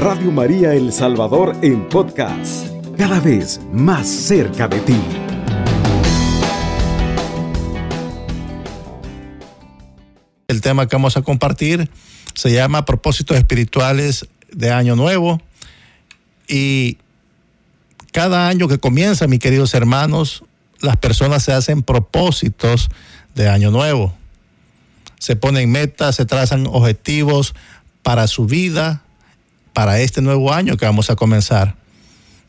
Radio María El Salvador en podcast, cada vez más cerca de ti. El tema que vamos a compartir se llama Propósitos Espirituales de Año Nuevo y cada año que comienza, mis queridos hermanos, las personas se hacen propósitos de Año Nuevo. Se ponen metas, se trazan objetivos para su vida, para este nuevo año que vamos a comenzar.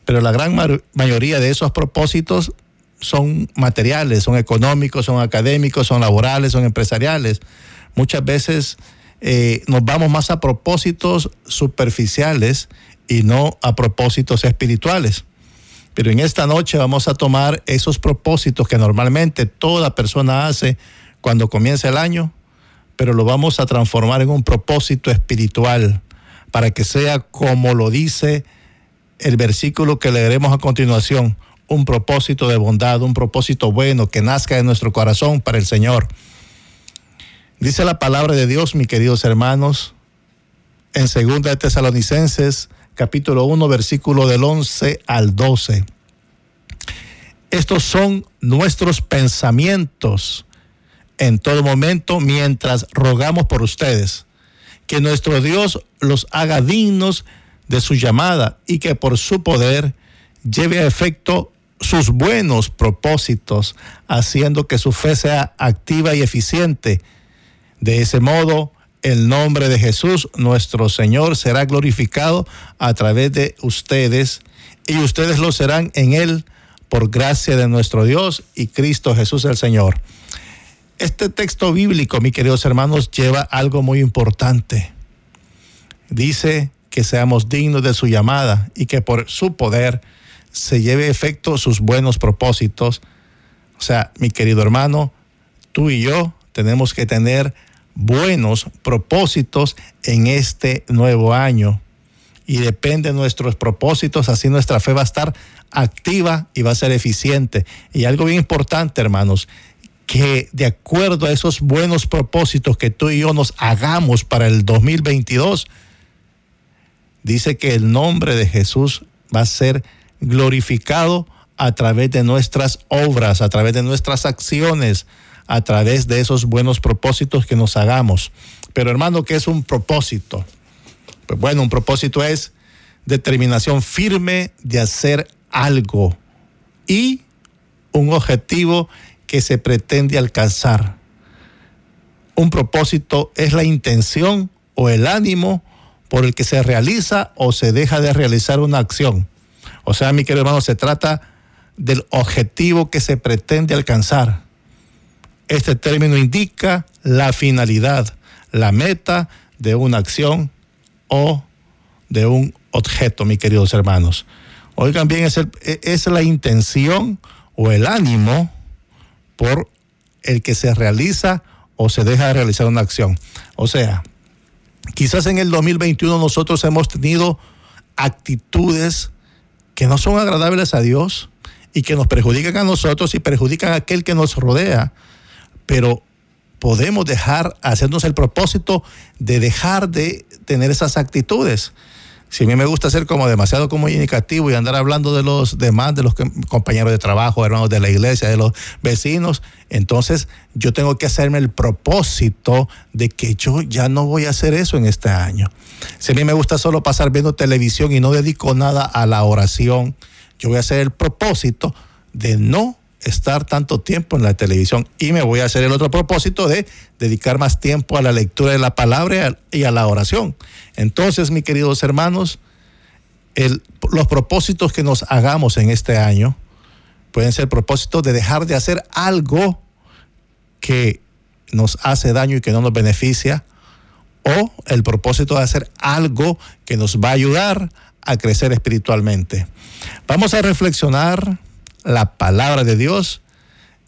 Pero la gran mayoría de esos propósitos son materiales, son económicos, son académicos, son laborales, son empresariales. Muchas veces eh, nos vamos más a propósitos superficiales y no a propósitos espirituales. Pero en esta noche vamos a tomar esos propósitos que normalmente toda persona hace cuando comienza el año, pero lo vamos a transformar en un propósito espiritual para que sea como lo dice el versículo que leeremos a continuación, un propósito de bondad, un propósito bueno que nazca de nuestro corazón para el Señor. Dice la palabra de Dios, mis queridos hermanos, en 2 de Tesalonicenses, capítulo 1, versículo del 11 al 12. Estos son nuestros pensamientos en todo momento mientras rogamos por ustedes, que nuestro Dios los haga dignos de su llamada y que por su poder lleve a efecto sus buenos propósitos, haciendo que su fe sea activa y eficiente. De ese modo, el nombre de Jesús, nuestro Señor, será glorificado a través de ustedes y ustedes lo serán en Él por gracia de nuestro Dios y Cristo Jesús el Señor. Este texto bíblico, mis queridos hermanos, lleva algo muy importante. Dice que seamos dignos de su llamada y que por su poder se lleve efecto sus buenos propósitos. O sea, mi querido hermano, tú y yo tenemos que tener buenos propósitos en este nuevo año. Y depende de nuestros propósitos, así nuestra fe va a estar activa y va a ser eficiente. Y algo bien importante, hermanos, que de acuerdo a esos buenos propósitos que tú y yo nos hagamos para el 2022, dice que el nombre de Jesús va a ser glorificado a través de nuestras obras, a través de nuestras acciones, a través de esos buenos propósitos que nos hagamos. Pero hermano, ¿qué es un propósito? Pues bueno, un propósito es determinación firme de hacer algo y un objetivo que se pretende alcanzar. Un propósito es la intención o el ánimo por el que se realiza o se deja de realizar una acción. O sea, mi querido hermano, se trata del objetivo que se pretende alcanzar. Este término indica la finalidad, la meta de una acción o de un objeto, mis queridos hermanos. Oigan bien, es, es la intención o el ánimo por el que se realiza o se deja de realizar una acción. O sea, quizás en el 2021 nosotros hemos tenido actitudes que no son agradables a Dios y que nos perjudican a nosotros y perjudican a aquel que nos rodea pero podemos dejar, hacernos el propósito de dejar de tener esas actitudes. Si a mí me gusta ser como demasiado comunicativo y andar hablando de los demás, de los compañeros de trabajo, hermanos de la iglesia, de los vecinos, entonces yo tengo que hacerme el propósito de que yo ya no voy a hacer eso en este año. Si a mí me gusta solo pasar viendo televisión y no dedico nada a la oración, yo voy a hacer el propósito de no estar tanto tiempo en la televisión y me voy a hacer el otro propósito de dedicar más tiempo a la lectura de la palabra y a la oración. Entonces, mis queridos hermanos, los propósitos que nos hagamos en este año pueden ser propósitos de dejar de hacer algo que nos hace daño y que no nos beneficia, o el propósito de hacer algo que nos va a ayudar a crecer espiritualmente. Vamos a reflexionar la palabra de Dios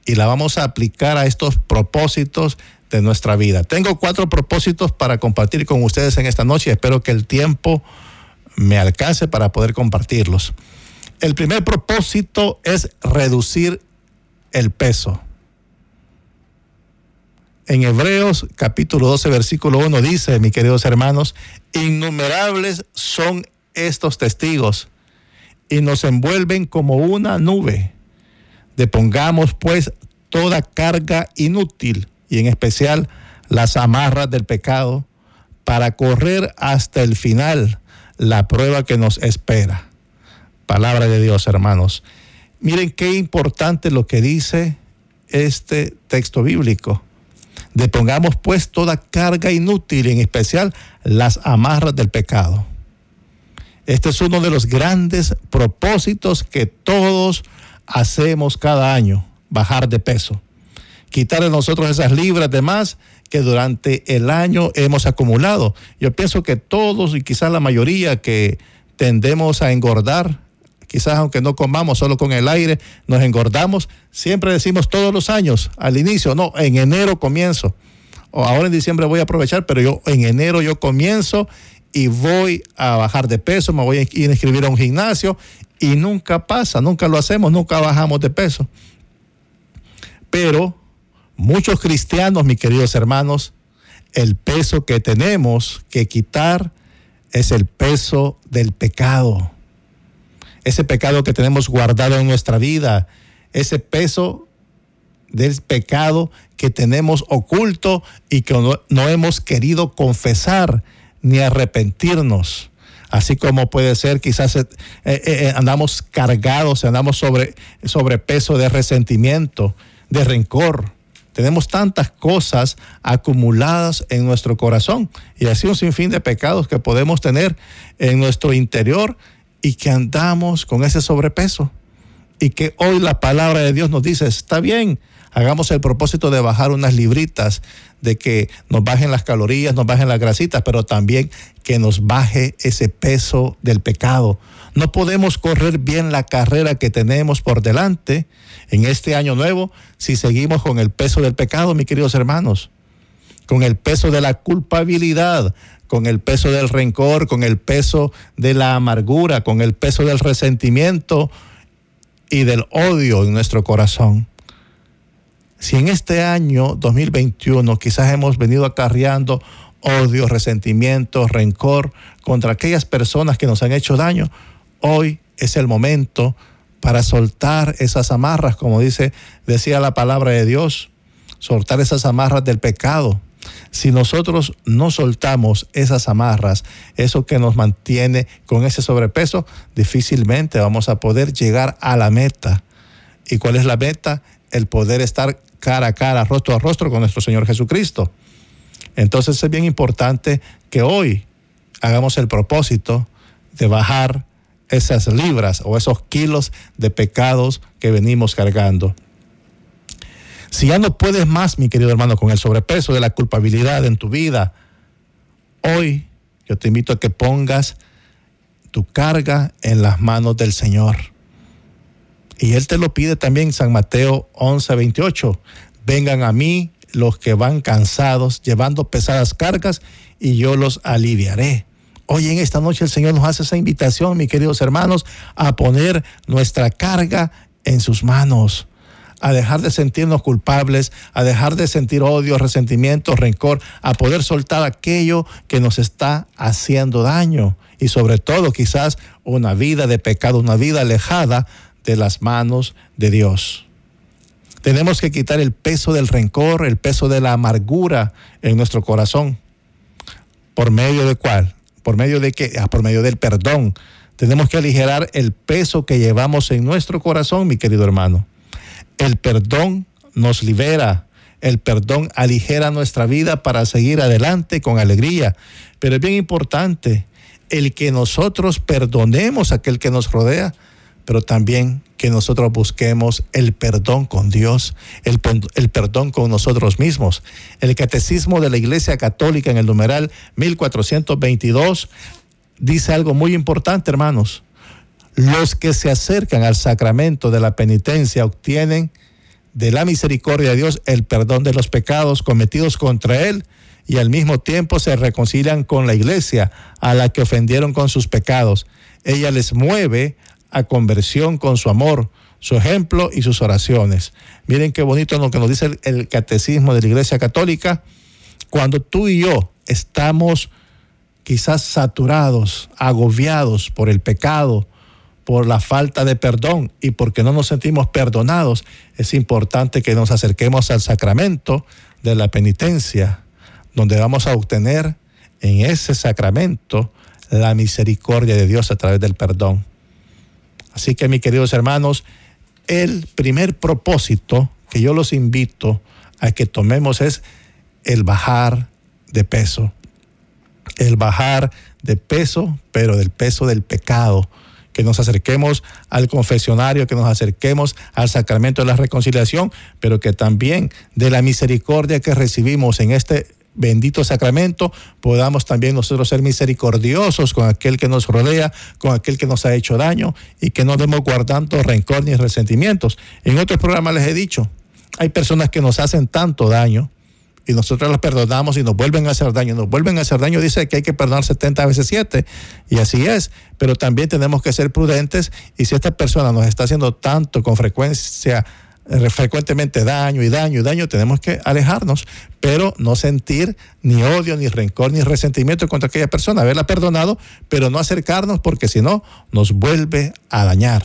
y la vamos a aplicar a estos propósitos de nuestra vida. Tengo cuatro propósitos para compartir con ustedes en esta noche. Espero que el tiempo me alcance para poder compartirlos. El primer propósito es reducir el peso. En Hebreos capítulo 12, versículo 1 dice, mis queridos hermanos, innumerables son estos testigos y nos envuelven como una nube. Depongamos pues toda carga inútil y en especial las amarras del pecado para correr hasta el final la prueba que nos espera. Palabra de Dios, hermanos. Miren qué importante lo que dice este texto bíblico. Depongamos pues toda carga inútil, en especial las amarras del pecado. Este es uno de los grandes propósitos que todos hacemos cada año, bajar de peso. Quitar de nosotros esas libras de más que durante el año hemos acumulado. Yo pienso que todos y quizás la mayoría que tendemos a engordar, quizás aunque no comamos solo con el aire, nos engordamos, siempre decimos todos los años, al inicio, no, en enero comienzo. O ahora en diciembre voy a aprovechar, pero yo en enero yo comienzo y voy a bajar de peso, me voy a ir a inscribir a un gimnasio y nunca pasa, nunca lo hacemos, nunca bajamos de peso. Pero muchos cristianos, mis queridos hermanos, el peso que tenemos que quitar es el peso del pecado. Ese pecado que tenemos guardado en nuestra vida, ese peso del pecado que tenemos oculto y que no, hemos querido confesar ni arrepentirnos. Así como puede ser, quizás eh, eh, eh, andamos cargados, andamos sobre, sobre peso de resentimiento, de rencor, tenemos tantas cosas acumuladas en nuestro corazón y así un sinfín de pecados que podemos tener en nuestro interior y que andamos con ese sobrepeso. Y que hoy la palabra de Dios nos dice, está bien, hagamos el propósito de bajar unas libritas, de que nos bajen las calorías, nos bajen las grasitas, pero también que nos baje ese peso del pecado. No podemos correr bien la carrera que tenemos por delante en este año nuevo si seguimos con el peso del pecado, mis queridos hermanos, con el peso de la culpabilidad, con el peso del rencor, con el peso de la amargura, con el peso del resentimiento y del odio en nuestro corazón. Si en este año 2021 quizás hemos venido acarreando odio, resentimiento, rencor contra aquellas personas que nos han hecho daño, hoy es el momento para soltar esas amarras, como dice, decía la palabra de Dios, soltar esas amarras del pecado. Si nosotros no soltamos esas amarras, eso que nos mantiene con ese sobrepeso, difícilmente vamos a poder llegar a la meta. ¿Y cuál es la meta? El poder estar cara a cara, rostro a rostro con nuestro Señor Jesucristo. Entonces es bien importante que hoy hagamos el propósito de bajar esas libras o esos kilos de pecados que venimos cargando. Si ya no puedes más, mi querido hermano, con el sobrepeso de la culpabilidad en tu vida, hoy yo te invito a que pongas tu carga en las manos del Señor. Y Él te lo pide también San Mateo 11, 28. Vengan a mí los que van cansados, llevando pesadas cargas, y yo los aliviaré. Hoy en esta noche el Señor nos hace esa invitación, mis queridos hermanos, a poner nuestra carga en sus manos, a dejar de sentirnos culpables, a dejar de sentir odio, resentimiento, rencor, a poder soltar aquello que nos está haciendo daño y sobre todo quizás una vida de pecado, una vida alejada de las manos de Dios. Tenemos que quitar el peso del rencor, el peso de la amargura en nuestro corazón. ¿Por medio de cuál? por medio de que, ah, por medio del perdón. Tenemos que aligerar el peso que llevamos en nuestro corazón, mi querido hermano. El perdón nos libera, el perdón aligera nuestra vida para seguir adelante con alegría. Pero es bien importante el que nosotros perdonemos a aquel que nos rodea, pero también que nosotros busquemos el perdón con Dios, el, perdón con nosotros mismos. El Catecismo de la Iglesia Católica en el numeral 1422 dice algo muy importante, hermanos. Los que se acercan al sacramento de la penitencia obtienen de la misericordia de Dios el perdón de los pecados cometidos contra Él y al mismo tiempo se reconcilian con la iglesia a la que ofendieron con sus pecados. Ella les mueve a conversión con su amor, su ejemplo y sus oraciones. Miren qué bonito lo que nos dice el, catecismo de la Iglesia Católica. Cuando tú y yo estamos quizás saturados, agobiados por el pecado, por la falta de perdón y porque no nos sentimos perdonados, es importante que nos acerquemos al sacramento de la penitencia, donde vamos a obtener en ese sacramento la misericordia de Dios a través del perdón. Así que mis queridos hermanos, el primer propósito que yo los invito a que tomemos es el bajar de peso. El bajar de peso, pero del peso del pecado. Que nos acerquemos al confesionario, que nos acerquemos al sacramento de la reconciliación, pero que también de la misericordia que recibimos en este bendito sacramento, podamos también nosotros ser misericordiosos con aquel que nos rodea, con aquel que nos ha hecho daño y que no demos guardando rencor ni resentimientos. En otros programas les he dicho, hay personas que nos hacen tanto daño y nosotros las perdonamos y nos vuelven a hacer daño, nos vuelven a hacer daño, dice que hay que perdonar 70 veces 7 y así es, pero también tenemos que ser prudentes y si esta persona nos está haciendo tanto con frecuencia frecuentemente daño y daño y daño, tenemos que alejarnos, pero no sentir ni odio, ni rencor, ni resentimiento contra aquella persona, haberla perdonado, pero no acercarnos porque si no nos vuelve a dañar.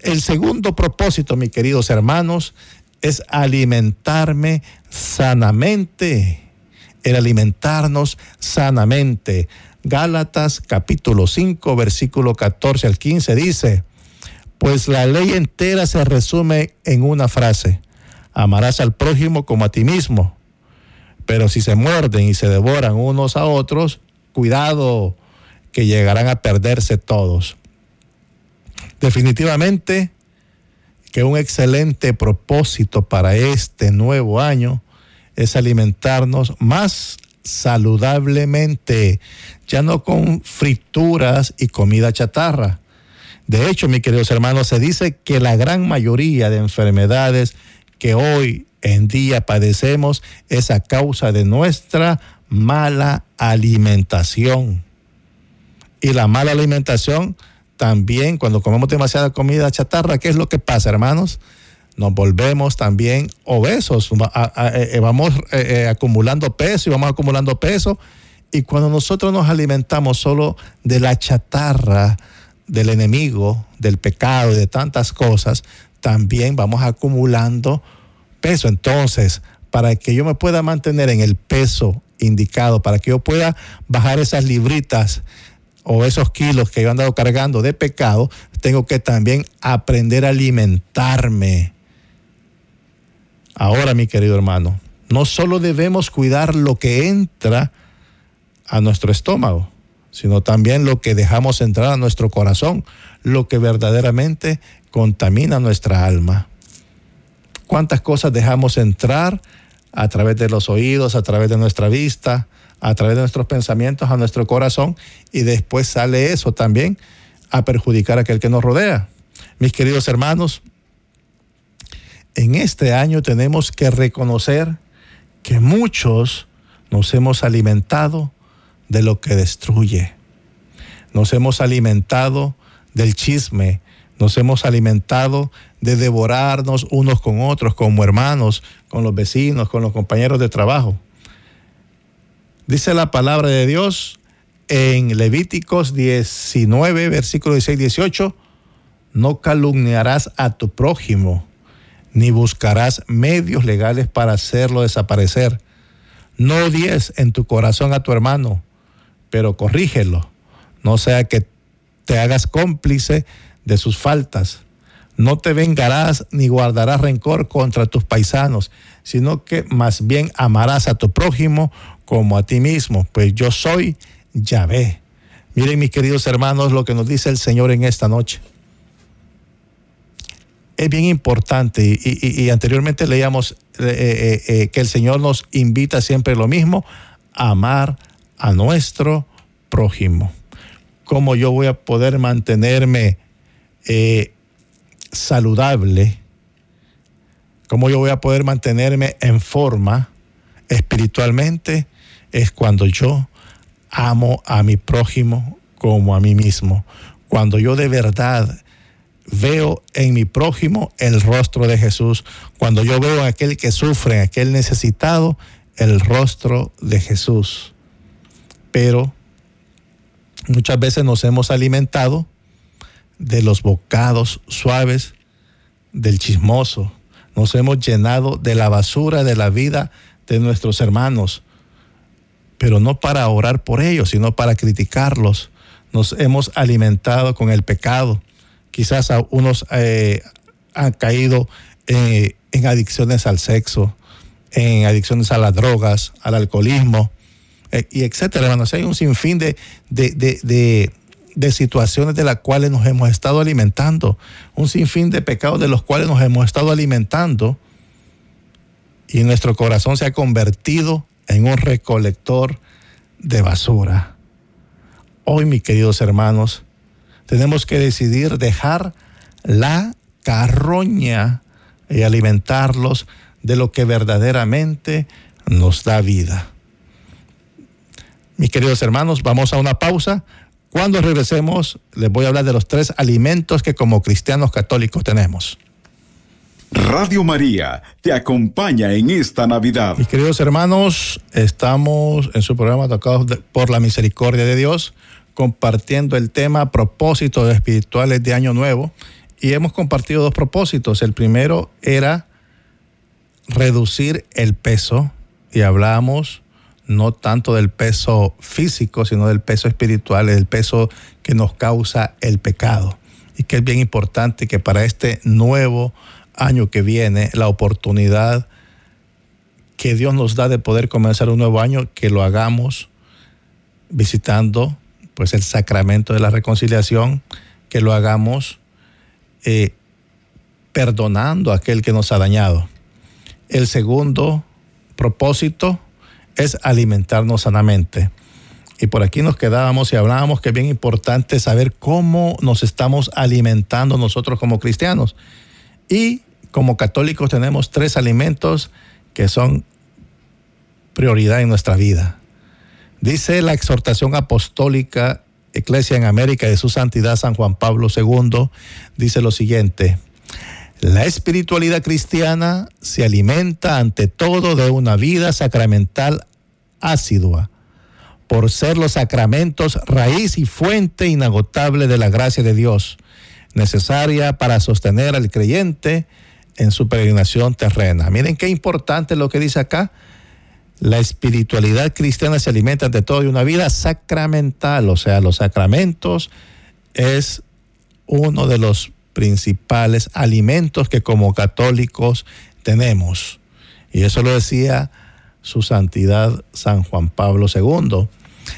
El segundo propósito, mis queridos hermanos, es alimentarme sanamente, el alimentarnos sanamente. Gálatas capítulo 5, versículo 14 al 15 dice, pues la ley entera se resume en una frase. Amarás al prójimo como a ti mismo. Pero si se muerden y se devoran unos a otros, cuidado que llegarán a perderse todos. Definitivamente que un excelente propósito para este nuevo año es alimentarnos más saludablemente, ya no con frituras y comida chatarra de hecho, mis queridos hermanos, se dice que la gran mayoría de enfermedades que hoy en día padecemos es a causa de nuestra mala alimentación. Y la mala alimentación también, cuando comemos demasiada comida chatarra, ¿qué es lo que pasa, hermanos? Nos volvemos también obesos, eh, vamos eh, eh, acumulando peso y vamos acumulando peso. Y cuando nosotros nos alimentamos solo de la chatarra, del enemigo, del pecado y de tantas cosas, también vamos acumulando peso. Entonces, para que yo me pueda mantener en el peso indicado, para que yo pueda bajar esas libritas o esos kilos que yo he andado cargando de pecado, tengo que también aprender a alimentarme. Ahora, mi querido hermano, no solo debemos cuidar lo que entra a nuestro estómago, sino también lo que dejamos entrar a nuestro corazón, lo que verdaderamente contamina nuestra alma. ¿Cuántas cosas dejamos entrar a través de los oídos, a través de nuestra vista, a través de nuestros pensamientos, a nuestro corazón, y después sale eso también a perjudicar a aquel que nos rodea? Mis queridos hermanos, en este año tenemos que reconocer que muchos nos hemos alimentado de lo que destruye. Nos hemos alimentado del chisme, nos hemos alimentado de devorarnos unos con otros, como hermanos, con los vecinos, con los compañeros de trabajo. Dice la palabra de Dios en Levíticos 19, versículo 16, 18, no calumniarás a tu prójimo, ni buscarás medios legales para hacerlo desaparecer. No odies en tu corazón a tu hermano, pero corrígelo, no sea que te hagas cómplice de sus faltas. No te vengarás ni guardarás rencor contra tus paisanos, sino que más bien amarás a tu prójimo como a ti mismo, pues yo soy Yahvé. Miren mis queridos hermanos lo que nos dice el Señor en esta noche. Es bien importante y, anteriormente leíamos eh, eh, eh, que el Señor nos invita siempre lo mismo, a amar a nuestro prójimo. ¿Cómo yo voy a poder mantenerme eh, saludable? ¿Cómo yo voy a poder mantenerme en forma espiritualmente? Es cuando yo amo a mi prójimo como a mí mismo. Cuando yo de verdad veo en mi prójimo el rostro de Jesús. Cuando yo veo a aquel que sufre, a aquel necesitado, el rostro de Jesús pero Muchas veces nos hemos alimentado de los bocados suaves del chismoso. Nos hemos llenado de la basura de la vida de nuestros hermanos, pero no para orar por ellos, sino para criticarlos. Nos hemos alimentado con el pecado. Quizás unos eh, han caído eh, en adicciones al sexo, en adicciones a las drogas, al alcoholismo, eh, y etcétera, hermanos. Hay un sinfín de, de, situaciones de las cuales nos hemos estado alimentando, un sinfín de pecados de los cuales nos hemos estado alimentando, y nuestro corazón se ha convertido en un recolector de basura. Hoy, mis queridos hermanos, tenemos que decidir dejar la carroña y alimentarlos de lo que verdaderamente nos da vida. Mis queridos hermanos, vamos a una pausa. Cuando regresemos, les voy a hablar de los tres alimentos que como cristianos católicos tenemos. Radio María te acompaña en esta Navidad. Mis queridos hermanos, estamos en su programa Tocados por la Misericordia de Dios, compartiendo el tema propósitos espirituales de Año Nuevo. Y hemos compartido dos propósitos. El primero era reducir el peso y hablamos no tanto del peso físico, sino del peso espiritual, del peso que nos causa el pecado. Y que es bien importante que para este nuevo año que viene, la oportunidad que Dios nos da de poder comenzar un nuevo año, que lo hagamos visitando pues el sacramento de la reconciliación, que lo hagamos eh, perdonando aquel que nos ha dañado. El segundo propósito es alimentarnos sanamente. Y por aquí nos quedábamos y hablábamos que es bien importante saber cómo nos estamos alimentando nosotros como cristianos. Y como católicos tenemos tres alimentos que son prioridad en nuestra vida. Dice la exhortación apostólica Iglesia en América de su santidad San Juan Pablo II, dice lo siguiente, la espiritualidad cristiana se alimenta ante todo de una vida sacramental asidua, por ser los sacramentos raíz y fuente inagotable de la gracia de Dios, necesaria para sostener al creyente en su peregrinación terrena. Miren qué importante lo que dice acá. La espiritualidad cristiana se alimenta ante todo de una vida sacramental, o sea, los sacramentos es uno de los principales alimentos que como católicos tenemos. Y eso lo decía su santidad San Juan Pablo II.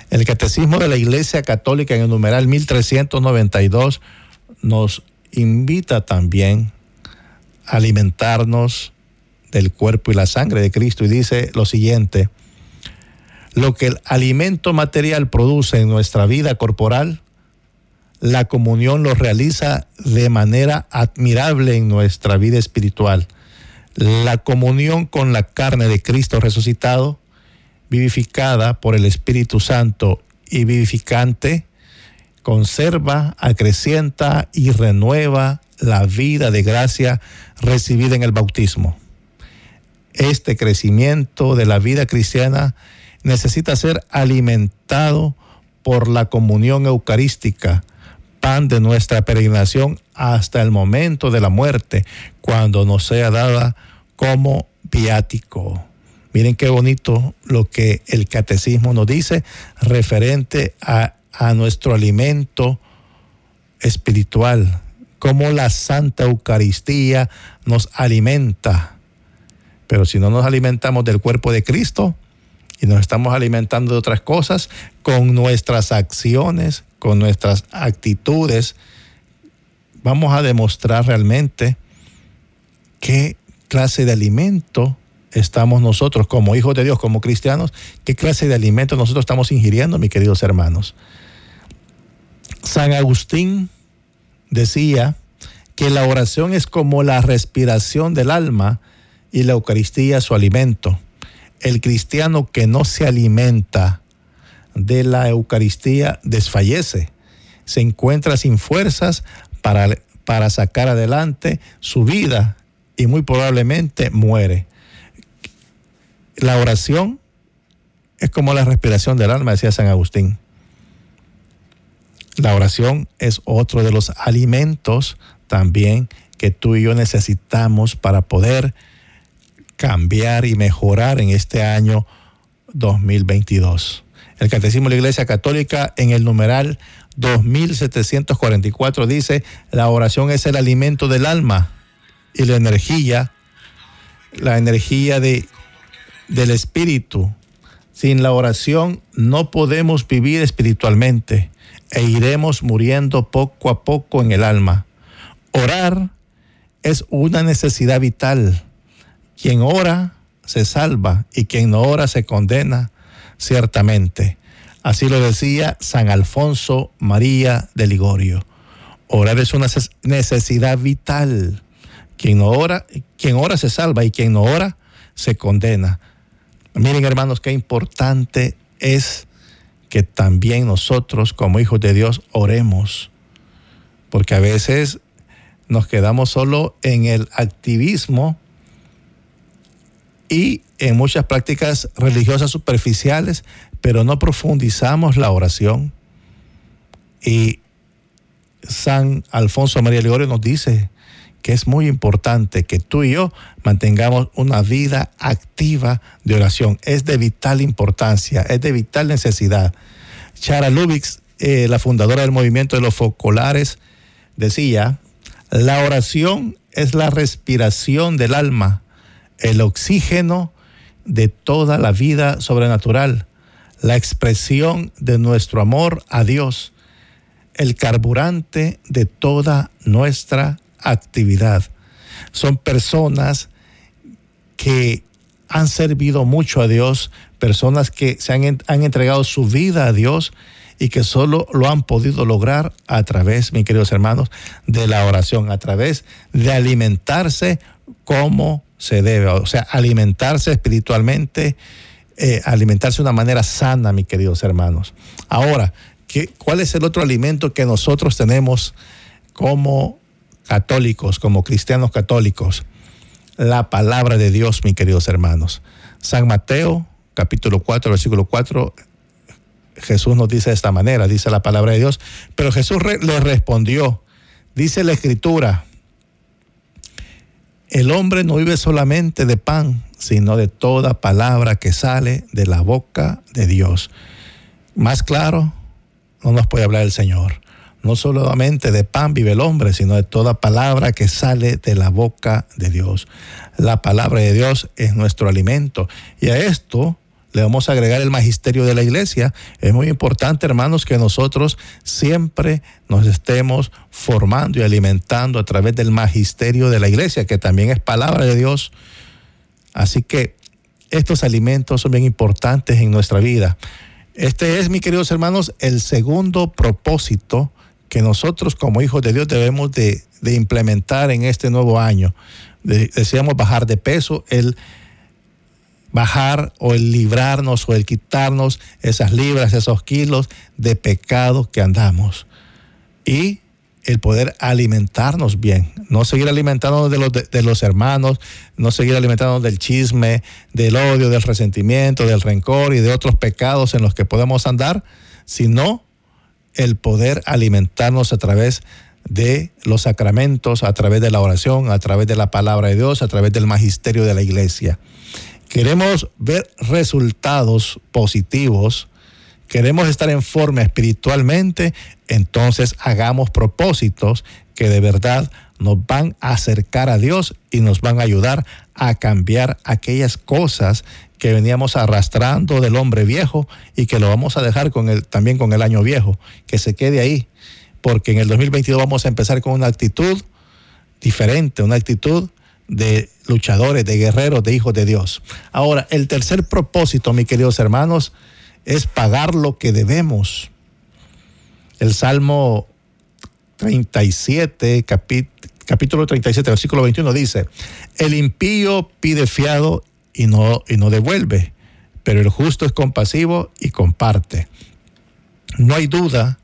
El Catecismo de la Iglesia Católica en el numeral 1392 nos invita también a alimentarnos del cuerpo y la sangre de Cristo y dice lo siguiente, lo que el alimento material produce en nuestra vida corporal, la comunión lo realiza de manera admirable en nuestra vida espiritual. La comunión con la carne de Cristo resucitado, vivificada por el Espíritu Santo y vivificante, conserva, acrecienta y renueva la vida de gracia recibida en el bautismo. Este crecimiento de la vida cristiana necesita ser alimentado por la comunión eucarística, pan de nuestra peregrinación hasta el momento de la muerte, cuando nos sea dada como viático. Miren qué bonito lo que el catecismo nos dice referente a, a nuestro alimento espiritual, cómo la Santa Eucaristía nos alimenta. Pero si no nos alimentamos del cuerpo de Cristo y nos estamos alimentando de otras cosas, con nuestras acciones, con nuestras actitudes, vamos a demostrar realmente qué clase de alimento estamos nosotros como hijos de Dios, como cristianos, qué clase de alimento nosotros estamos ingiriendo, mis queridos hermanos. San Agustín decía que la oración es como la respiración del alma y la Eucaristía su alimento. El cristiano que no se alimenta de la Eucaristía desfallece, se encuentra sin fuerzas para, para sacar adelante su vida y muy probablemente muere. La oración es como la respiración del alma, decía San Agustín. La oración es otro de los alimentos también que tú y yo necesitamos para poder cambiar y mejorar en este año 2022. El Catecismo de la Iglesia Católica en el numeral 2744 dice, la oración es el alimento del alma y la energía, la energía de, del espíritu. Sin la oración no podemos vivir espiritualmente e iremos muriendo poco a poco en el alma. Orar es una necesidad vital. Quien ora se salva y quien no ora se condena ciertamente. Así lo decía San Alfonso María de Ligorio. Orar es una necesidad vital. Quien ora, quien ora se salva y quien no ora se condena. Miren hermanos, qué importante es que también nosotros como hijos de Dios oremos, porque a veces nos quedamos solo en el activismo y en muchas prácticas religiosas superficiales, pero no profundizamos la oración. Y San Alfonso María Ligorio nos dice que es muy importante que tú y yo mantengamos una vida activa de oración. Es de vital importancia, es de vital necesidad. Chara Lubix, eh, la fundadora del movimiento de los focolares, decía, la oración es la respiración del alma, el oxígeno de toda la vida sobrenatural, la expresión de nuestro amor a Dios, el carburante de toda nuestra actividad. Son personas que han servido mucho a Dios, personas que se han, han, entregado su vida a Dios y que solo lo han podido lograr a través, mis queridos hermanos, de la oración, a través de alimentarse como se debe, o sea, alimentarse espiritualmente, eh, alimentarse de una manera sana, mis queridos hermanos. Ahora, ¿qué, ¿cuál es el otro alimento que nosotros tenemos como católicos, como cristianos católicos? La palabra de Dios, mis queridos hermanos. San Mateo, capítulo 4, versículo 4, Jesús nos dice de esta manera, dice la palabra de Dios, pero Jesús le respondió, dice la escritura, el hombre no vive solamente de pan, sino de toda palabra que sale de la boca de Dios. Más claro, no nos puede hablar el Señor. No solamente de pan vive el hombre, sino de toda palabra que sale de la boca de Dios. La palabra de Dios es nuestro alimento. Y a esto le vamos a agregar el magisterio de la iglesia. Es muy importante, hermanos, que nosotros siempre nos estemos formando y alimentando a través del magisterio de la iglesia, que también es palabra de Dios. Así que estos alimentos son bien importantes en nuestra vida. Este es, mis queridos hermanos, el segundo propósito que nosotros como hijos de Dios debemos de, implementar en este nuevo año. Deseamos bajar de peso, el bajar o el librarnos o el quitarnos esas libras, esos kilos de pecado que andamos. Y el poder alimentarnos bien, no seguir alimentándonos de los, de, los hermanos, no seguir alimentándonos del chisme, del odio, del resentimiento, del rencor y de otros pecados en los que podemos andar, sino el poder alimentarnos a través de los sacramentos, a través de la oración, a través de la palabra de Dios, a través del magisterio de la iglesia. Queremos ver resultados positivos, queremos estar en forma espiritualmente, entonces hagamos propósitos que de verdad nos van a acercar a Dios y nos van a ayudar a cambiar aquellas cosas que veníamos arrastrando del hombre viejo y que lo vamos a dejar con el, también con el año viejo, que se quede ahí, porque en el 2022 vamos a empezar con una actitud diferente, una actitud de luchadores, de guerreros, de hijos de Dios. Ahora, el tercer propósito, mis queridos hermanos, es pagar lo que debemos. El Salmo 37, capítulo 37, versículo 21 dice, el impío pide fiado y no, y no devuelve, pero el justo es compasivo y comparte. No hay duda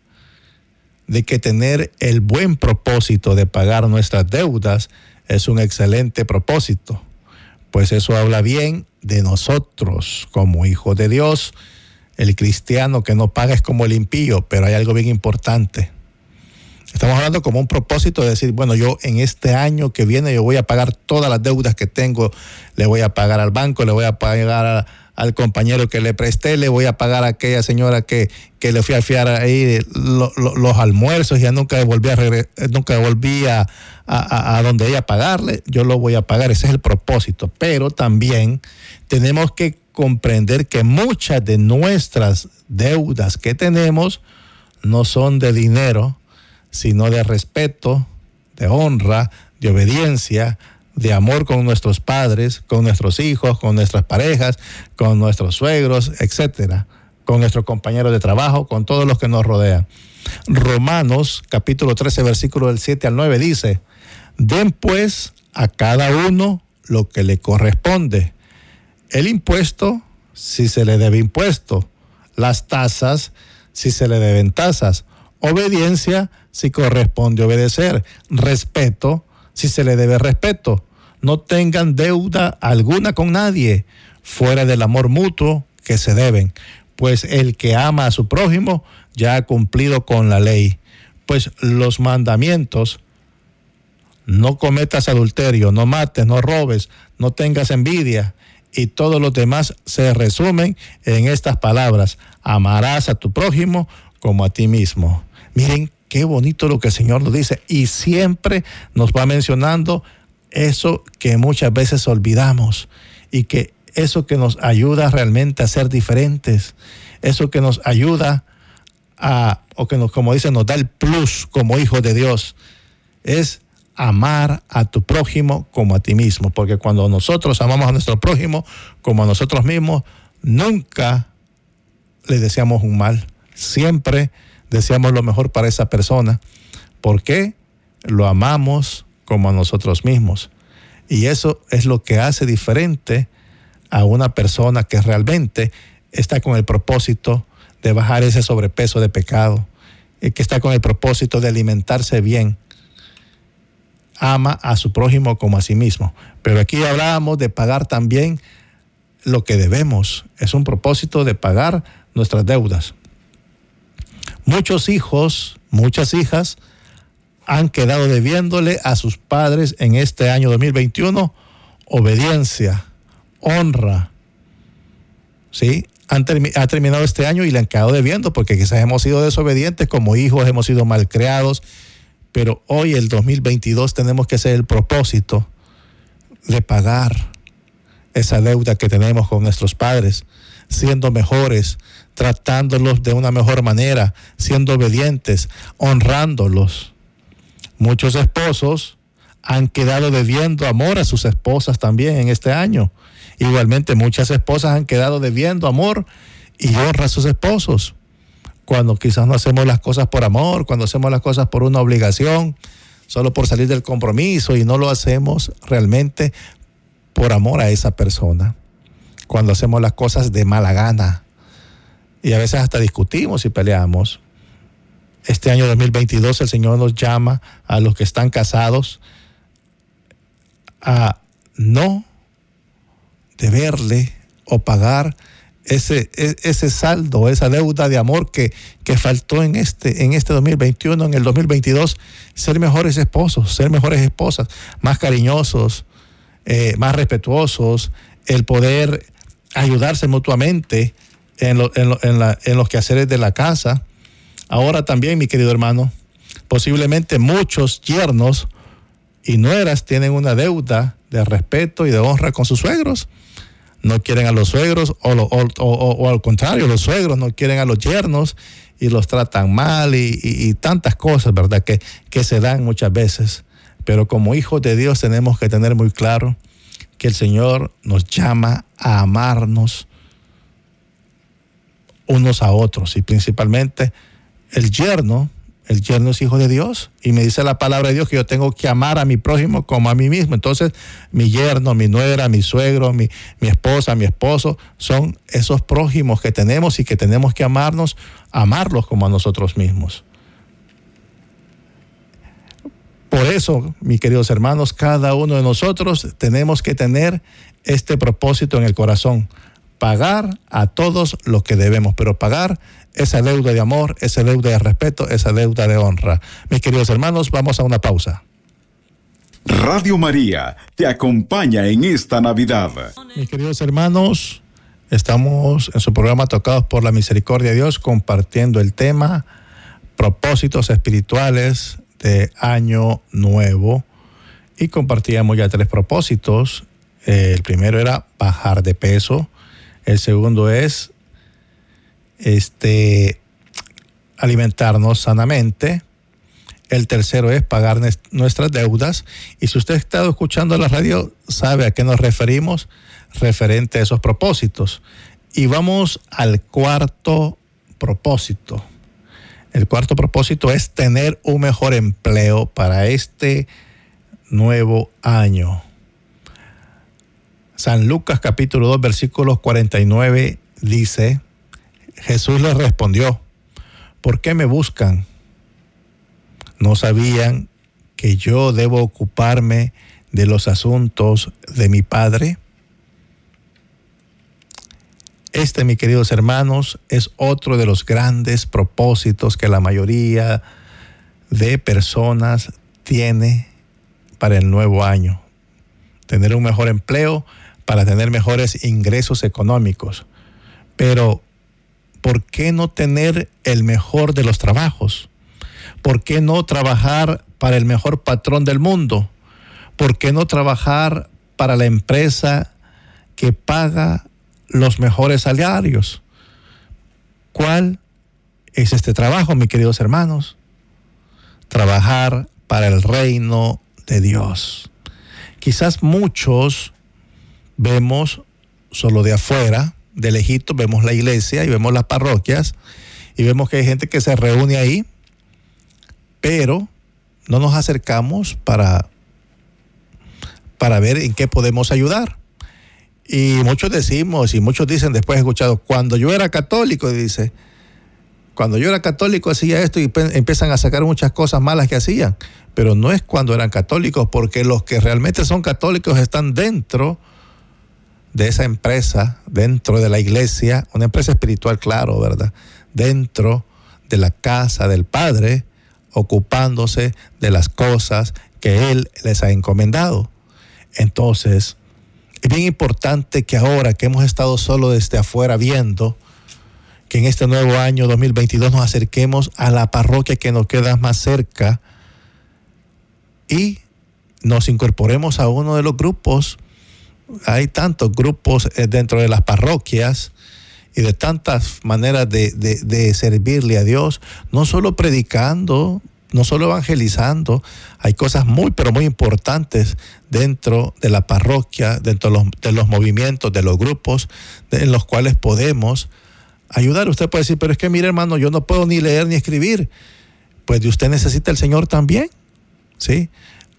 de que tener el buen propósito de pagar nuestras deudas es un excelente propósito, pues eso habla bien de nosotros como hijos de Dios, El cristiano que no paga es como el impío, pero hay algo bien importante. Estamos hablando como un propósito de decir, bueno, yo en este año que viene yo voy a pagar todas las deudas que tengo, le voy a pagar al banco, le voy a pagar al compañero que le presté, le voy a pagar a aquella señora que, que le fui a fiar ahí los almuerzos ya nunca volví a nunca volví a, a, a, donde ella pagarle, yo lo voy a pagar, ese es el propósito. Pero también tenemos que comprender que muchas de nuestras deudas que tenemos no son de dinero, sino de respeto, de honra, de obediencia, de amor con nuestros padres, con nuestros hijos, con nuestras parejas, con nuestros suegros, etcétera, con nuestros compañeros de trabajo, con todos los que nos rodean. Romanos capítulo 13 versículo del 7 al 9 dice, den pues a cada uno lo que le corresponde. El impuesto, si se le debe impuesto. Las tasas, si se le deben tasas. Obediencia, si corresponde obedecer. Respeto, si se le debe respeto. No tengan deuda alguna con nadie, fuera del amor mutuo que se deben, pues el que ama a su prójimo ya ha cumplido con la ley. Pues los mandamientos, no cometas adulterio, no mates, no robes, no tengas envidia, y todos los demás se resumen en estas palabras, amarás a tu prójimo como a ti mismo. Miren qué bonito lo que el Señor nos dice. Y siempre nos va mencionando eso que muchas veces olvidamos y que eso que nos ayuda realmente a ser diferentes, eso que nos ayuda a, o que nos, como dice, nos da el plus como hijos de Dios, es amar a tu prójimo como a ti mismo, porque cuando nosotros amamos a nuestro prójimo como a nosotros mismos, nunca le deseamos un mal, siempre deseamos lo mejor para esa persona. porque Lo amamos como a nosotros mismos. Y eso es lo que hace diferente a una persona que realmente está con el propósito de bajar ese sobrepeso de pecado, y que está con el propósito de alimentarse bien. Ama a su prójimo como a sí mismo. Pero aquí hablábamos de pagar también lo que debemos. Es un propósito de pagar nuestras deudas. Muchos hijos, muchas hijas han quedado debiéndole a sus padres en este año 2021 obediencia, honra. ¿Sí? Han ha terminado este año y le han quedado debiendo porque quizás hemos sido desobedientes como hijos, hemos sido malcriados, pero hoy el 2022 tenemos que hacer el propósito de pagar esa deuda que tenemos con nuestros padres, siendo mejores, tratándolos de una mejor manera, siendo obedientes, honrándolos. Muchos esposos han quedado debiendo amor a sus esposas también en este año. Igualmente muchas esposas han quedado debiendo amor y honra a sus esposos. Cuando quizás no hacemos las cosas por amor, cuando hacemos las cosas por una obligación, solo por salir del compromiso y no lo hacemos realmente por amor a esa persona. Cuando hacemos las cosas de mala gana, y a veces hasta discutimos y peleamos. Este año 2022 el Señor nos llama a los que están casados a no deberle o pagar ese, e, ese saldo, esa deuda de amor que, que faltó en este, en este 2021, en el 2022, ser mejores esposos, ser mejores esposas, más cariñosos, eh, más respetuosos, el poder ayudarse mutuamente, en, en, los quehaceres de la casa. Ahora también, mi querido hermano, posiblemente muchos yernos y nueras tienen una deuda de respeto y de honra con sus suegros. No quieren a los suegros o, o, al contrario, los suegros no quieren a los yernos y los tratan mal y, tantas cosas, ¿verdad? Que, que se dan muchas veces. Pero como hijos de Dios tenemos que tener muy claro que el Señor nos llama a amarnos unos a otros y principalmente el yerno, el yerno es hijo de Dios y me dice la palabra de Dios que yo tengo que amar a mi prójimo como a mí mismo. Entonces mi yerno, mi nuera, mi suegro, mi, mi esposa, mi esposo son esos prójimos que tenemos y que tenemos que amarnos, amarlos como a nosotros mismos. Por eso, mis queridos hermanos, cada uno de nosotros tenemos que tener este propósito en el corazón, pagar a todos lo que debemos, pero pagar esa deuda de amor, esa deuda de respeto, esa deuda de honra. Mis queridos hermanos, vamos a una pausa. Radio María te acompaña en esta Navidad. Mis queridos hermanos, estamos en su programa Tocados por la Misericordia de Dios compartiendo el tema propósitos espirituales de Año Nuevo y compartíamos ya tres propósitos. El primero era bajar de peso, el segundo es este, alimentarnos sanamente. El tercero es pagar nuestras deudas. Y si usted ha estado escuchando la radio, sabe a qué nos referimos referente a esos propósitos. Y vamos al cuarto propósito. El cuarto propósito es tener un mejor empleo para este nuevo año. San Lucas capítulo 2 versículos 49 dice, Jesús les respondió, ¿por qué me buscan? ¿No sabían que yo debo ocuparme de los asuntos de mi Padre? Este, mis queridos hermanos, es otro de los grandes propósitos que la mayoría de personas tiene para el nuevo año. Tener un mejor empleo para tener mejores ingresos económicos. Pero ¿por qué no tener el mejor de los trabajos? ¿Por qué no trabajar para el mejor patrón del mundo? ¿Por qué no trabajar para la empresa que paga los mejores salarios? ¿Cuál es este trabajo, mis queridos hermanos? Trabajar para el reino de Dios. Quizás muchos vemos solo de afuera de lejito vemos la iglesia y vemos las parroquias y vemos que hay gente que se reúne ahí, pero no nos acercamos para, para ver en qué podemos ayudar. Y muchos decimos, y muchos dicen después he escuchado, cuando yo era católico, dice, cuando yo era católico hacía esto y empiezan a sacar muchas cosas malas que hacían, pero no es cuando eran católicos, porque los que realmente son católicos están dentro de esa empresa dentro de la iglesia, una empresa espiritual, claro, ¿verdad? Dentro de la casa del Padre, ocupándose de las cosas que Él les ha encomendado. Entonces, es bien importante que ahora que hemos estado solo desde afuera viendo, que en este nuevo año 2022 nos acerquemos a la parroquia que nos queda más cerca y nos incorporemos a uno de los grupos hay tantos grupos eh, dentro de las parroquias y de tantas maneras de, servirle a Dios, no solo predicando, no solo evangelizando, hay cosas muy, pero muy importantes dentro de la parroquia, dentro de los, de los movimientos, de los grupos en los cuales podemos ayudar. Usted puede decir, pero es que mire hermano, yo no puedo ni leer ni escribir. Pues de usted necesita el Señor también, ¿sí?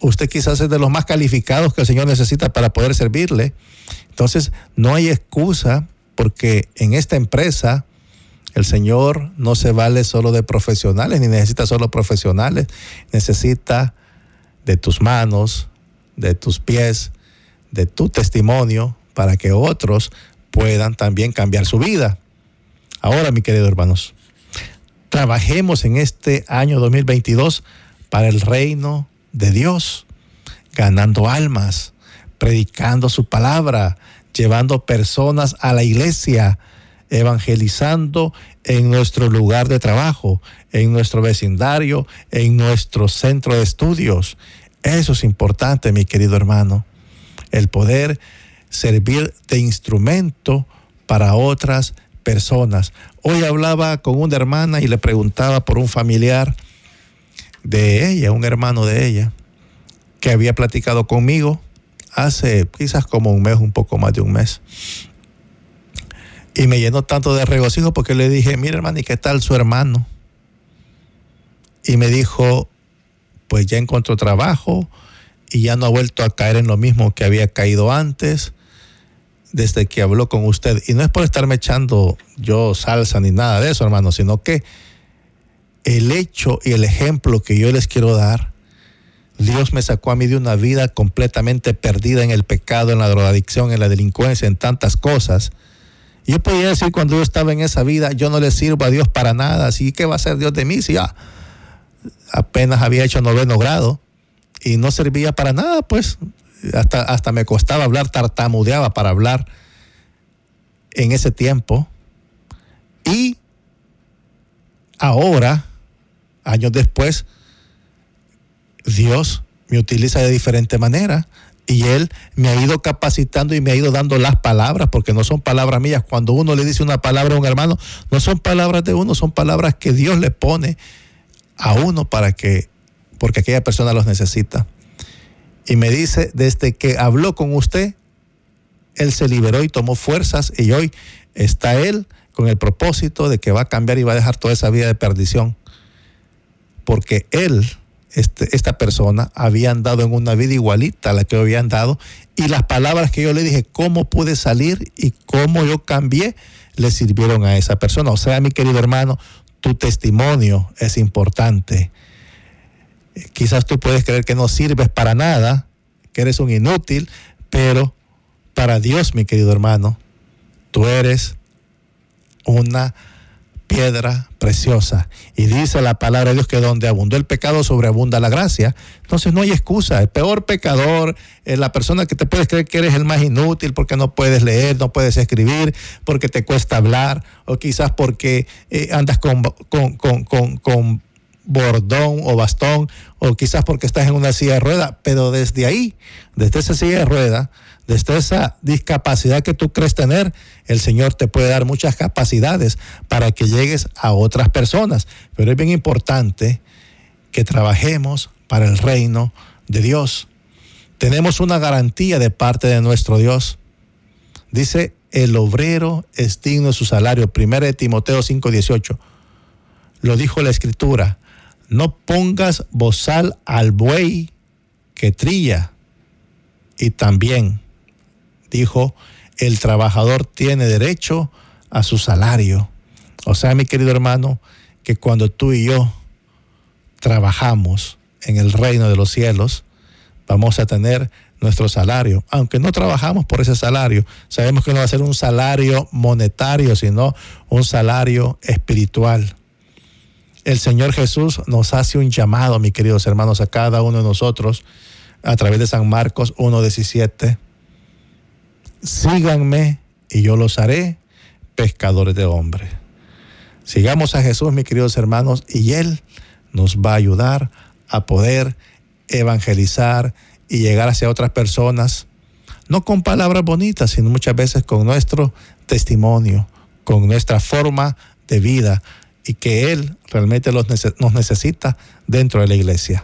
Usted quizás es de los más calificados que el Señor necesita para poder servirle. Entonces, no hay excusa porque en esta empresa el Señor no se vale solo de profesionales, ni necesita solo profesionales, necesita de tus manos, de tus pies, de tu testimonio, para que otros puedan también cambiar su vida. Ahora, mi querido hermanos, trabajemos en este año 2022 para el reino de Dios, ganando almas, predicando su palabra, llevando personas a la iglesia, evangelizando en nuestro lugar de trabajo, en nuestro vecindario, en nuestro centro de estudios. Eso es importante, mi querido hermano, el poder servir de instrumento para otras personas. Hoy hablaba con una hermana y le preguntaba por un familiar de ella, un hermano de ella, que había platicado conmigo hace quizás como un mes, un poco más de un mes. Y me llenó tanto de regocijo porque le dije, mira hermano, ¿y qué tal su hermano? Y me dijo, pues ya encontró trabajo y ya no ha vuelto a caer en lo mismo que había caído antes desde que habló con usted. Y no es por estarme echando yo salsa ni nada de eso, hermano, sino que el hecho y el ejemplo que yo les quiero dar, Dios me sacó a mí de una vida completamente perdida en el pecado, en la drogadicción, en la delincuencia, en tantas cosas. Yo podía decir cuando yo estaba en esa vida, yo no le sirvo a Dios para nada, así que va a ser Dios de mí si ya apenas había hecho noveno grado y no servía para nada, pues hasta, hasta me costaba hablar, tartamudeaba para hablar en ese tiempo. Y ahora, años después, Dios me utiliza de diferente manera y Él me ha ido capacitando y me ha ido dando las palabras, porque no son palabras mías. Cuando uno le dice una palabra a un hermano, no son palabras de uno, son palabras que Dios le pone a uno para que, porque aquella persona los necesita. Y me dice, desde que habló con usted, Él se liberó y tomó fuerzas y hoy está Él con el propósito de que va a cambiar y va a dejar toda esa vida de perdición. Porque Él este, esta persona había andado en una vida igualita a la que había andado y las palabras que yo le dije, cómo pude salir y cómo yo cambié, le sirvieron a esa persona. O sea, mi querido hermano, tu testimonio es importante. Quizás tú puedes creer que no sirves para nada, que eres un inútil, pero para Dios, mi querido hermano, tú eres una piedra preciosa. Y dice la palabra de Dios que donde abundó el pecado, sobreabunda la gracia. Entonces no hay excusa. El peor pecador es la persona que te puedes creer que eres el más inútil porque no puedes leer, no puedes escribir, porque te cuesta hablar, o quizás porque eh, andas con, con, con, con bordón o bastón, o quizás porque estás en una silla de rueda. Pero desde ahí, desde esa silla de rueda, desde esa discapacidad que tú crees tener, el Señor te puede dar muchas capacidades para que llegues a otras personas. Pero es bien importante que trabajemos para el reino de Dios. Tenemos una garantía de parte de nuestro Dios. Dice, el obrero es digno de su salario. 1 de Timoteo 5:18. Lo dijo la escritura. No pongas bozal al buey que trilla. Y también dijo, el trabajador tiene derecho a su salario. O sea, mi querido hermano, que cuando tú y yo trabajamos en el reino de los cielos, vamos a tener nuestro salario. Aunque no trabajamos por ese salario, sabemos que no va a ser un salario monetario, sino un salario espiritual. El Señor Jesús nos hace un llamado, mis queridos hermanos, a cada uno de nosotros, a través de San Marcos 1.17 síganme y yo los haré pescadores de hombres. Sigamos a Jesús, mis queridos hermanos, y Él nos va a ayudar a poder evangelizar y llegar hacia otras personas, no con palabras bonitas, sino muchas veces con nuestro testimonio, con nuestra forma de vida y que Él realmente nos necesita dentro de la iglesia.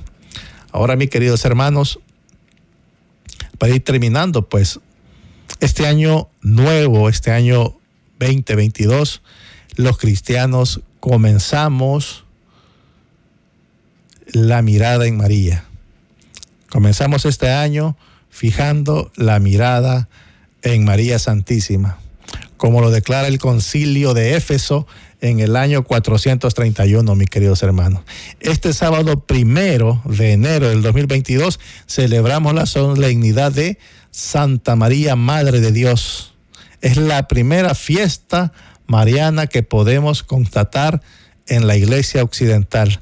Ahora, mis queridos hermanos, para ir terminando, pues este año nuevo, este año 2022, los cristianos comenzamos la mirada en María. Comenzamos este año fijando la mirada en María Santísima, como lo declara el concilio de Éfeso en el año 431, mis queridos hermanos. Este sábado primero de enero del 2022 celebramos la solemnidad de Santa María, Madre de Dios. Es la primera fiesta mariana que podemos constatar en la iglesia occidental.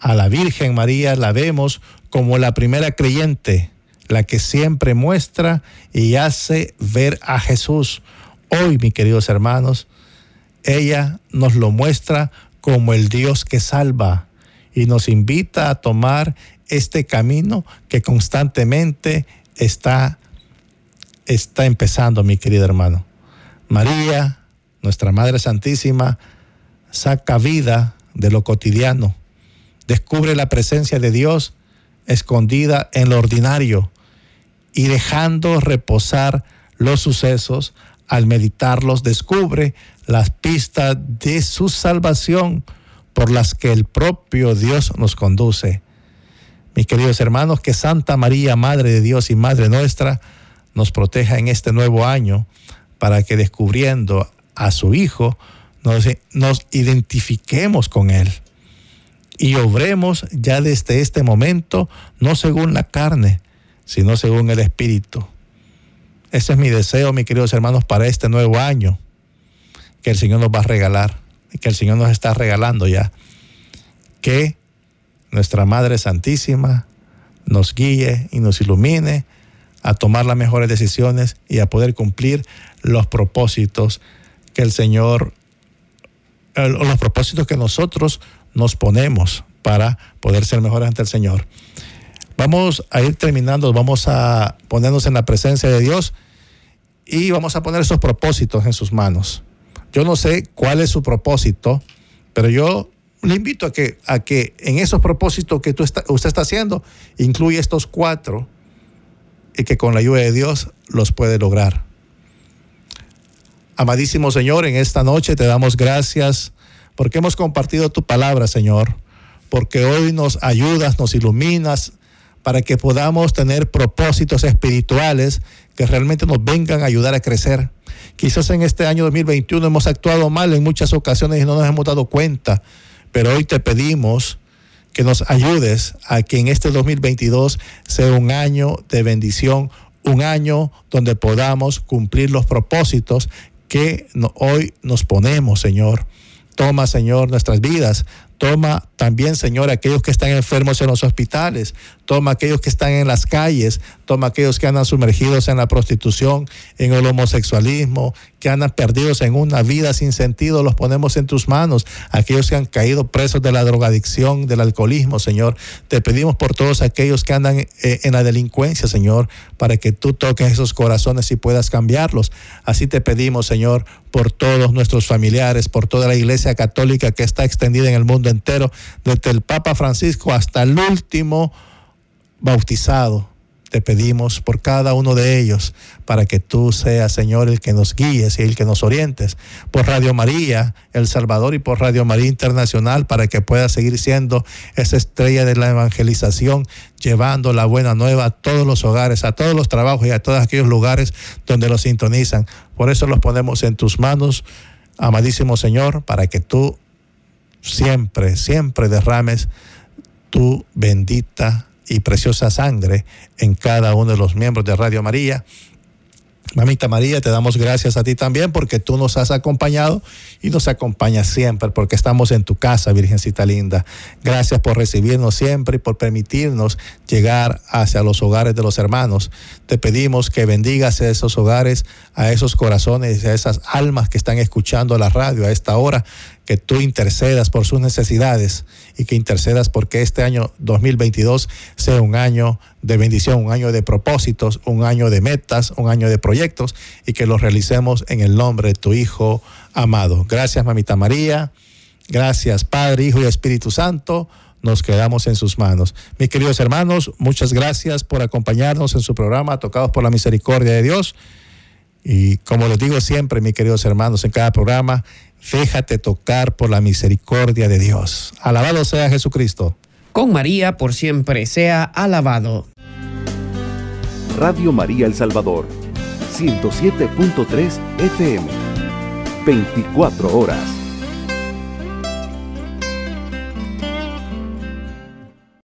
A la Virgen María la vemos como la primera creyente, la que siempre muestra y hace ver a Jesús. Hoy, mis queridos hermanos, ella nos lo muestra como el Dios que salva y nos invita a tomar este camino que constantemente está está empezando, mi querido hermano. María, nuestra Madre Santísima, saca vida de lo cotidiano, descubre la presencia de Dios escondida en lo ordinario y dejando reposar los sucesos, al meditarlos descubre las pistas de su salvación por las que el propio Dios nos conduce. Mis queridos hermanos, que Santa María, Madre de Dios y Madre nuestra, nos proteja en este nuevo año para que descubriendo a su Hijo nos, identifiquemos con Él y obremos ya desde este momento, no según la carne, sino según el Espíritu. Ese es mi deseo, mis queridos hermanos, para este nuevo año. que el Señor nos va a regalar, que el Señor nos está regalando ya. Que nuestra Madre Santísima nos guíe y nos ilumine a tomar las mejores decisiones y a poder cumplir los propósitos que el Señor, los propósitos que nosotros nos ponemos para poder ser mejores ante el Señor. Vamos a ir terminando, vamos a ponernos en la presencia de Dios y vamos a poner esos propósitos en sus manos. Yo no sé cuál es su propósito, pero yo le invito a que, a que en esos propósitos que tú usted está haciendo, incluye estos cuatro y que con la ayuda de Dios los puede lograr. Amadísimo Señor, en esta noche te damos gracias porque hemos compartido tu palabra, Señor, porque hoy nos ayudas, nos iluminas para que podamos tener propósitos espirituales que realmente nos vengan a ayudar a crecer. Quizás en este año 2021 hemos actuado mal en muchas ocasiones y no nos hemos dado cuenta, pero hoy te pedimos que nos ayudes a que en este 2022 sea un año de bendición, un año donde podamos cumplir los propósitos que hoy nos ponemos, Señor. Toma, Señor, nuestras vidas. Toma también, Señor, aquellos que están enfermos en los hospitales. Toma aquellos que están en las calles. Toma aquellos que andan sumergidos en la prostitución, en el homosexualismo, que andan perdidos en una vida sin sentido. Los ponemos en tus manos. Aquellos que han caído presos de la drogadicción, del alcoholismo, Señor. Te pedimos por todos aquellos que andan eh, en la delincuencia, Señor, para que tú toques esos corazones y puedas cambiarlos. Así te pedimos, Señor, por todos nuestros familiares, por toda la iglesia católica que está extendida en el mundo entero, desde el Papa Francisco hasta el último bautizado. Te pedimos por cada uno de ellos para que tú seas, Señor, el que nos guíes y el que nos orientes. Por Radio María, El Salvador, y por Radio María Internacional, para que pueda seguir siendo esa estrella de la evangelización, llevando la buena nueva a todos los hogares, a todos los trabajos y a todos aquellos lugares donde los sintonizan. Por eso los ponemos en tus manos, amadísimo Señor, para que tú siempre, siempre derrames tu bendita y preciosa sangre en cada uno de los miembros de Radio María. Mamita María, te damos gracias a ti también porque tú nos has acompañado y nos acompañas siempre porque estamos en tu casa, Virgencita linda. Gracias por recibirnos siempre y por permitirnos llegar hacia los hogares de los hermanos. Te pedimos que bendigas a esos hogares, a esos corazones, a esas almas que están escuchando la radio a esta hora, que tú intercedas por sus necesidades y que intercedas porque este año 2022 sea un año de bendición, un año de propósitos, un año de metas, un año de proyectos y que los realicemos en el nombre de tu Hijo amado. Gracias, mamita María. Gracias, Padre, Hijo y Espíritu Santo. Nos quedamos en sus manos. Mis queridos hermanos, muchas gracias por acompañarnos en su programa Tocados por la Misericordia de Dios. Y como les digo siempre, mis queridos hermanos, en cada programa, Déjate tocar por la misericordia de Dios. Alabado sea Jesucristo. Con María por siempre sea alabado. Radio María El Salvador, 107.3 FM, 24 horas.